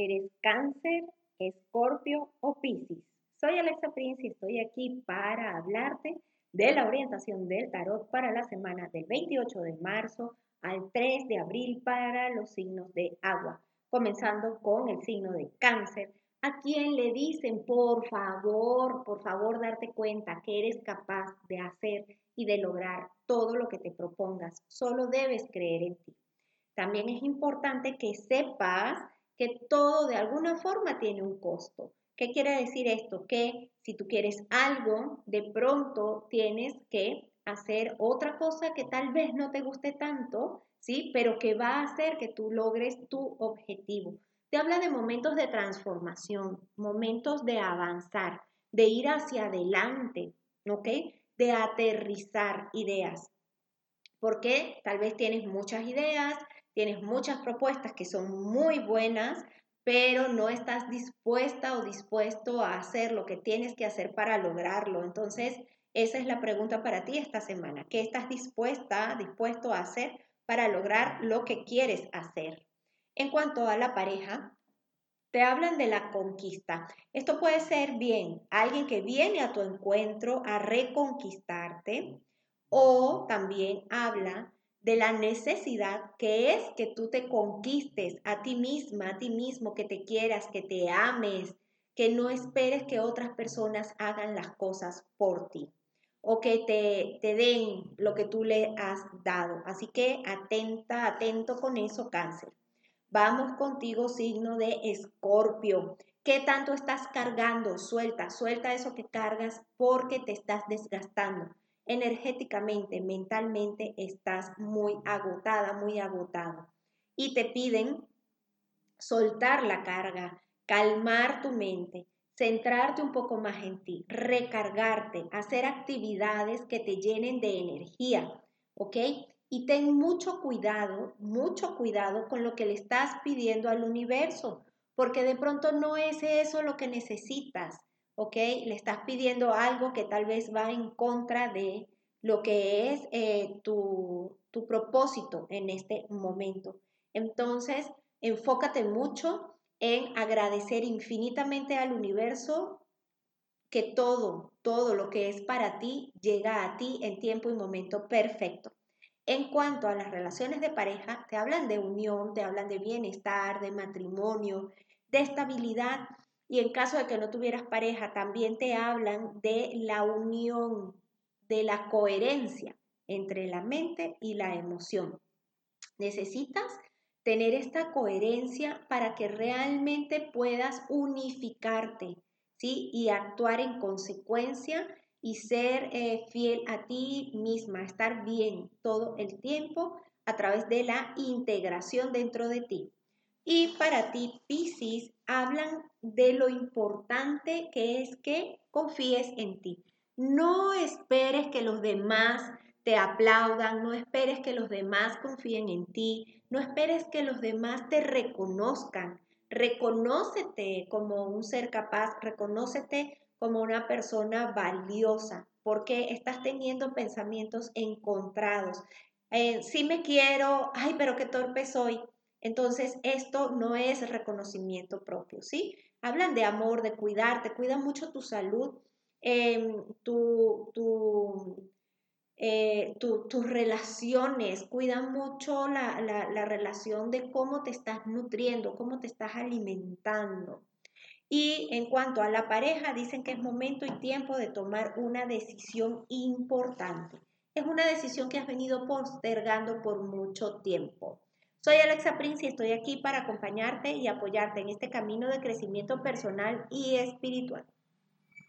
¿Eres cáncer, escorpio o piscis? Soy Alexa Prince y estoy aquí para hablarte de la orientación del tarot para la semana del 28 de marzo al 3 de abril para los signos de agua, comenzando con el signo de cáncer, a quien le dicen, por favor, por favor, darte cuenta que eres capaz de hacer y de lograr todo lo que te propongas. Solo debes creer en ti. También es importante que sepas que todo de alguna forma tiene un costo. ¿Qué quiere decir esto? Que si tú quieres algo, de pronto tienes que hacer otra cosa que tal vez no te guste tanto, ¿sí? Pero que va a hacer que tú logres tu objetivo. Te habla de momentos de transformación, momentos de avanzar, de ir hacia adelante, ¿ok? De aterrizar ideas. Porque tal vez tienes muchas ideas, tienes muchas propuestas que son muy buenas, pero no estás dispuesta o dispuesto a hacer lo que tienes que hacer para lograrlo. Entonces, esa es la pregunta para ti esta semana. ¿Qué estás dispuesta, dispuesto a hacer para lograr lo que quieres hacer? En cuanto a la pareja, te hablan de la conquista. Esto puede ser bien alguien que viene a tu encuentro a reconquistarte o también habla de la necesidad que es que tú te conquistes a ti misma, a ti mismo, que te quieras, que te ames, que no esperes que otras personas hagan las cosas por ti o que te, te den lo que tú le has dado. Así que atenta, atento con eso, cáncer. Vamos contigo, signo de escorpio. ¿Qué tanto estás cargando? Suelta, suelta eso que cargas porque te estás desgastando energéticamente, mentalmente estás muy agotada, muy agotado. Y te piden soltar la carga, calmar tu mente, centrarte un poco más en ti, recargarte, hacer actividades que te llenen de energía, ¿ok? Y ten mucho cuidado, mucho cuidado con lo que le estás pidiendo al universo, porque de pronto no es eso lo que necesitas. ¿Ok? Le estás pidiendo algo que tal vez va en contra de lo que es eh, tu, tu propósito en este momento. Entonces, enfócate mucho en agradecer infinitamente al universo que todo, todo lo que es para ti llega a ti en tiempo y momento perfecto. En cuanto a las relaciones de pareja, te hablan de unión, te hablan de bienestar, de matrimonio, de estabilidad y en caso de que no tuvieras pareja, también te hablan de la unión, de la coherencia entre la mente y la emoción. Necesitas tener esta coherencia para que realmente puedas unificarte, ¿sí? Y actuar en consecuencia y ser eh, fiel a ti misma, estar bien todo el tiempo a través de la integración dentro de ti. Y para ti, Piscis, hablan de lo importante que es que confíes en ti. No esperes que los demás te aplaudan, no esperes que los demás confíen en ti, no esperes que los demás te reconozcan. Reconócete como un ser capaz, reconócete como una persona valiosa, porque estás teniendo pensamientos encontrados. Eh, sí me quiero, ay, pero qué torpe soy. Entonces, esto no es reconocimiento propio, ¿sí? Hablan de amor, de cuidarte, cuida mucho tu salud, em, eh, tus relaciones, cuida mucho la, la relación de cómo te estás nutriendo, cómo te estás alimentando. Y en cuanto a la pareja, dicen que es momento y tiempo de tomar una decisión importante. Es una decisión que has venido postergando por mucho tiempo. Soy Alexa Prince y estoy aquí para acompañarte y apoyarte en este camino de crecimiento personal y espiritual.